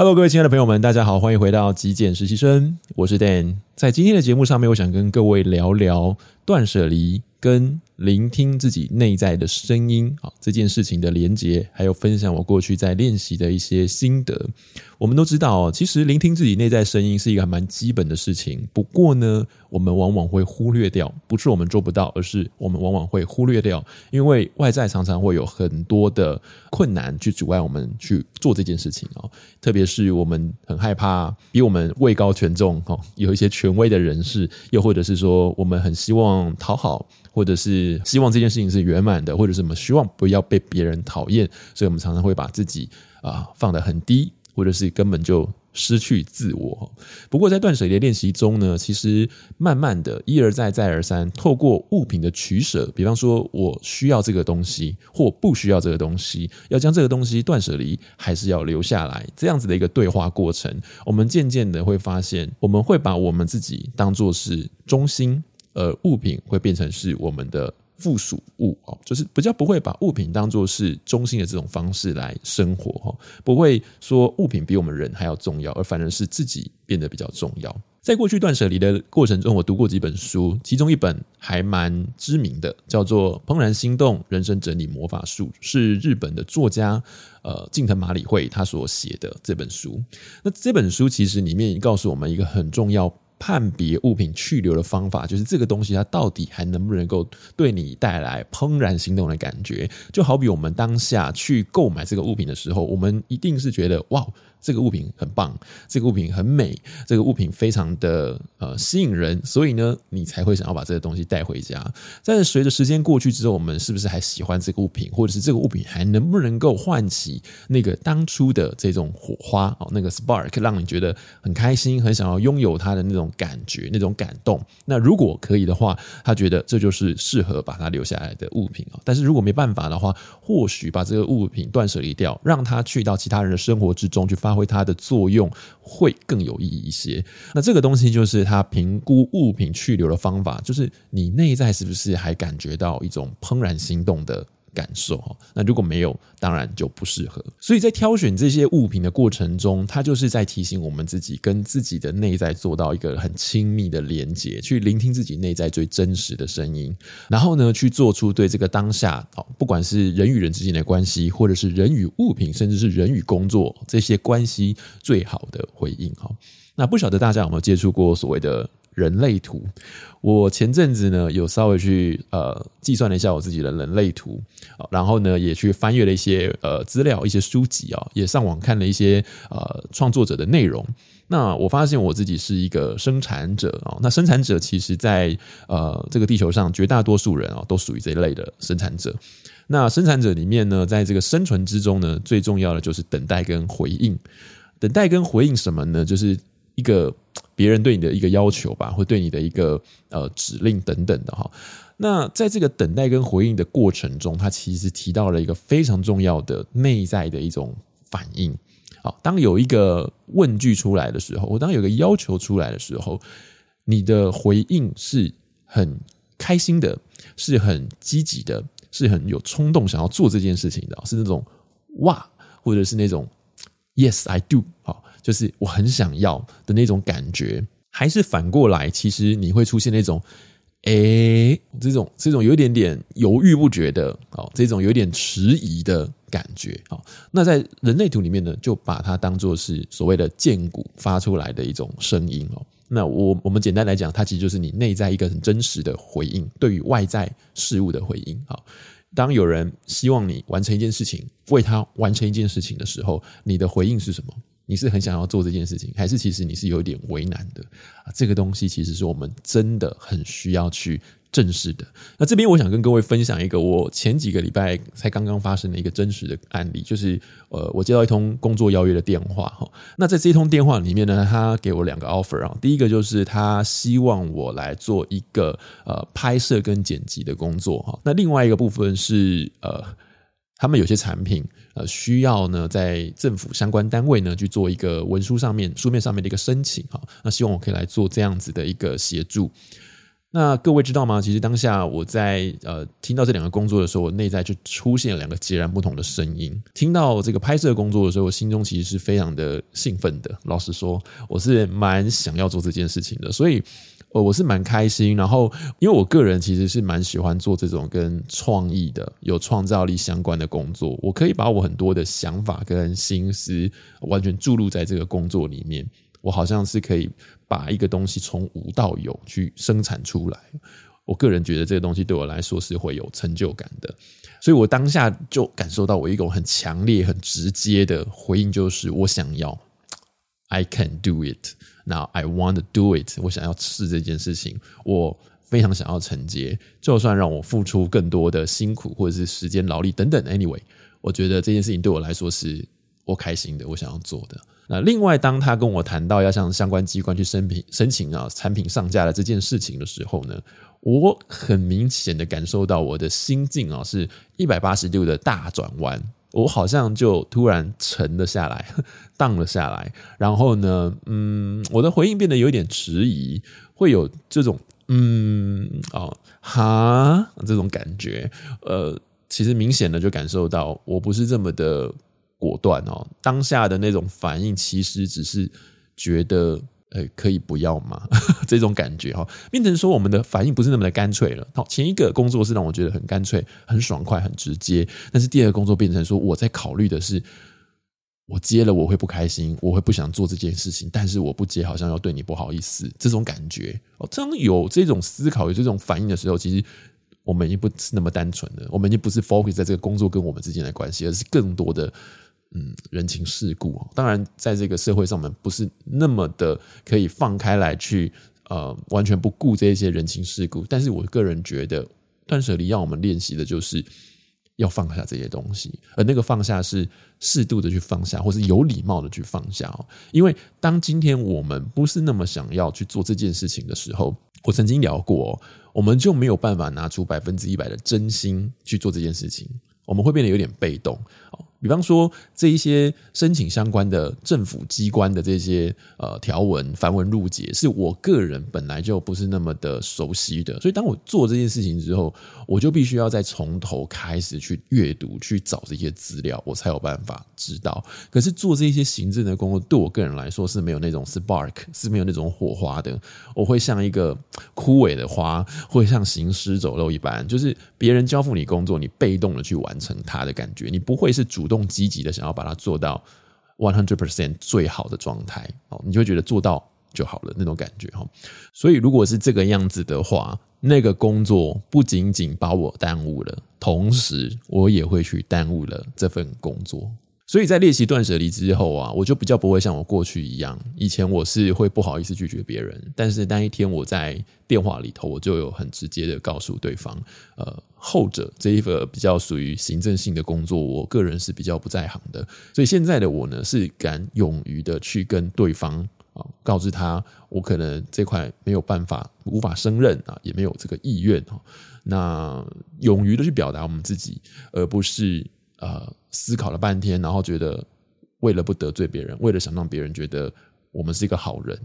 Hello，各位亲爱的朋友们，大家好，欢迎回到极简实习生，我是 Dan。在今天的节目上面，我想跟各位聊聊断舍离跟聆听自己内在的声音啊，这件事情的连结，还有分享我过去在练习的一些心得。我们都知道，其实聆听自己内在声音是一个还蛮基本的事情。不过呢，我们往往会忽略掉，不是我们做不到，而是我们往往会忽略掉，因为外在常常会有很多的困难去阻碍我们去做这件事情哦。特别是我们很害怕比我们位高权重哦，有一些权威的人士，又或者是说我们很希望讨好。或者是希望这件事情是圆满的，或者是我们希望不要被别人讨厌，所以我们常常会把自己啊放得很低，或者是根本就失去自我。不过在断舍离练习中呢，其实慢慢的一而再再而三，透过物品的取舍，比方说我需要这个东西或不需要这个东西，要将这个东西断舍离，还是要留下来，这样子的一个对话过程，我们渐渐的会发现，我们会把我们自己当作是中心。呃，物品会变成是我们的附属物哦，就是比较不会把物品当作是中心的这种方式来生活哈，不会说物品比我们人还要重要，而反而是自己变得比较重要。在过去断舍离的过程中，我读过几本书，其中一本还蛮知名的，叫做《怦然心动：人生整理魔法术》，是日本的作家呃近藤麻里惠他所写的这本书。那这本书其实里面告诉我们一个很重要。判别物品去留的方法，就是这个东西它到底还能不能够对你带来怦然心动的感觉？就好比我们当下去购买这个物品的时候，我们一定是觉得哇。这个物品很棒，这个物品很美，这个物品非常的呃吸引人，所以呢，你才会想要把这个东西带回家。但是随着时间过去之后，我们是不是还喜欢这个物品，或者是这个物品还能不能够唤起那个当初的这种火花哦，那个 spark 让你觉得很开心，很想要拥有它的那种感觉，那种感动。那如果可以的话，他觉得这就是适合把它留下来的物品啊。但是如果没办法的话，或许把这个物品断舍离掉，让它去到其他人的生活之中去发。发挥它的作用会更有意义一些。那这个东西就是它评估物品去留的方法，就是你内在是不是还感觉到一种怦然心动的感受？那如果没有，当然就不适合。所以在挑选这些物品的过程中，它就是在提醒我们自己跟自己的内在做到一个很亲密的连接，去聆听自己内在最真实的声音，然后呢，去做出对这个当下，不管是人与人之间的关系，或者是人与物品，甚至是人与工作这些关系最好的回应。哈，那不晓得大家有没有接触过所谓的人类图，我前阵子呢有稍微去呃计算了一下我自己的人类图，然后呢也去翻阅了一些呃资料、一些书籍啊，也上网看了一些呃创作者的内容。那我发现我自己是一个生产者啊，那生产者其实在呃这个地球上绝大多数人啊都属于这一类的生产者。那生产者里面呢，在这个生存之中呢，最重要的就是等待跟回应。等待跟回应什么呢？就是一个。别人对你的一个要求吧，或对你的一个呃指令等等的哈。那在这个等待跟回应的过程中，他其实提到了一个非常重要的内在的一种反应。好，当有一个问句出来的时候，我当有个要求出来的时候，你的回应是很开心的，是很积极的，是很有冲动想要做这件事情的，是那种哇，或者是那种 Yes I do 好。就是我很想要的那种感觉，还是反过来，其实你会出现那种，诶，这种这种有一点点犹豫不决的，哦，这种有点迟疑的感觉，哦，那在人类图里面呢，就把它当作是所谓的荐骨发出来的一种声音哦。那我我们简单来讲，它其实就是你内在一个很真实的回应，对于外在事物的回应。好，当有人希望你完成一件事情，为他完成一件事情的时候，你的回应是什么？你是很想要做这件事情，还是其实你是有一点为难的啊？这个东西其实是我们真的很需要去正视的。那这边我想跟各位分享一个我前几个礼拜才刚刚发生的一个真实的案例，就是呃，我接到一通工作邀约的电话哈。那在这通电话里面呢，他给我两个 offer 啊。第一个就是他希望我来做一个呃拍摄跟剪辑的工作哈。那另外一个部分是呃。他们有些产品，呃，需要呢，在政府相关单位呢去做一个文书上面、书面上面的一个申请，哈，那希望我可以来做这样子的一个协助。那各位知道吗？其实当下我在呃听到这两个工作的时候，我内在就出现了两个截然不同的声音。听到这个拍摄工作的时候，我心中其实是非常的兴奋的。老实说，我是蛮想要做这件事情的，所以呃我是蛮开心。然后，因为我个人其实是蛮喜欢做这种跟创意的、有创造力相关的工作。我可以把我很多的想法跟心思完全注入在这个工作里面。我好像是可以把一个东西从无到有去生产出来，我个人觉得这个东西对我来说是会有成就感的，所以我当下就感受到我一种很强烈、很直接的回应，就是我想要，I can do it. Now, I want to do it，我想要试这件事情，我非常想要承接，就算让我付出更多的辛苦或者是时间劳力等等，anyway，我觉得这件事情对我来说是我开心的，我想要做的。那另外，当他跟我谈到要向相关机关去申请申请啊产品上架的这件事情的时候呢，我很明显的感受到我的心境啊是一百八十度的大转弯，我好像就突然沉了下来，荡了下来，然后呢，嗯，我的回应变得有点迟疑，会有这种嗯哦哈这种感觉，呃，其实明显的就感受到我不是这么的。果断哦，当下的那种反应其实只是觉得，呃，可以不要吗？这种感觉哈，变成说我们的反应不是那么的干脆了。好，前一个工作是让我觉得很干脆、很爽快、很直接，但是第二个工作变成说我在考虑的是，我接了我会不开心，我会不想做这件事情，但是我不接好像要对你不好意思，这种感觉哦，当有这种思考、有这种反应的时候，其实。我们已经不是那么单纯的，我们已经不是 focus 在这个工作跟我们之间的关系，而是更多的嗯人情世故。当然，在这个社会上，我们不是那么的可以放开来去呃完全不顾这些人情世故。但是我个人觉得，断舍离要我们练习的就是要放下这些东西，而那个放下是适度的去放下，或是有礼貌的去放下哦。因为当今天我们不是那么想要去做这件事情的时候，我曾经聊过。我们就没有办法拿出百分之一百的真心去做这件事情，我们会变得有点被动。比方说，这一些申请相关的政府机关的这些呃条文繁文缛节，是我个人本来就不是那么的熟悉的，所以当我做这件事情之后，我就必须要再从头开始去阅读、去找这些资料，我才有办法知道。可是做这些行政的工作，对我个人来说是没有那种 spark，是没有那种火花的。我会像一个枯萎的花，会像行尸走肉一般，就是别人交付你工作，你被动的去完成它的感觉，你不会是主。动积极的想要把它做到 one hundred percent 最好的状态哦，你就觉得做到就好了那种感觉哈。所以如果是这个样子的话，那个工作不仅仅把我耽误了，同时我也会去耽误了这份工作。所以在练习断舍离之后啊，我就比较不会像我过去一样，以前我是会不好意思拒绝别人，但是那一天我在电话里头，我就有很直接的告诉对方，呃，后者这一个比较属于行政性的工作，我个人是比较不在行的，所以现在的我呢，是敢勇于的去跟对方啊，告知他我可能这块没有办法，无法胜任啊，也没有这个意愿哈，那勇于的去表达我们自己，而不是。呃，思考了半天，然后觉得为了不得罪别人，为了想让别人觉得我们是一个好人，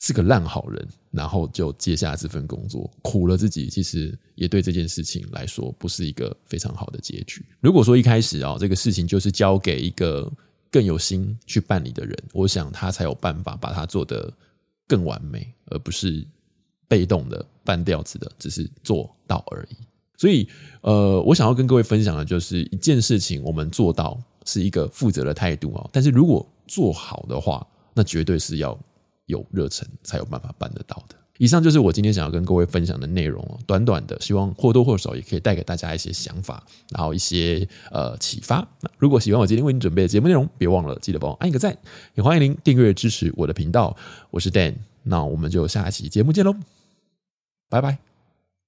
是个烂好人，然后就接下这份工作，苦了自己，其实也对这件事情来说不是一个非常好的结局。如果说一开始啊，这个事情就是交给一个更有心去办理的人，我想他才有办法把它做得更完美，而不是被动的半吊子的，只是做到而已。所以，呃，我想要跟各位分享的就是一件事情，我们做到是一个负责的态度啊。但是如果做好的话，那绝对是要有热忱才有办法办得到的。以上就是我今天想要跟各位分享的内容哦，短短的，希望或多或少也可以带给大家一些想法，然后一些呃启发。那如果喜欢我今天为你准备的节目内容，别忘了记得帮我按一个赞，也欢迎您订阅支持我的频道。我是 Dan，那我们就下一期节目见喽，拜拜。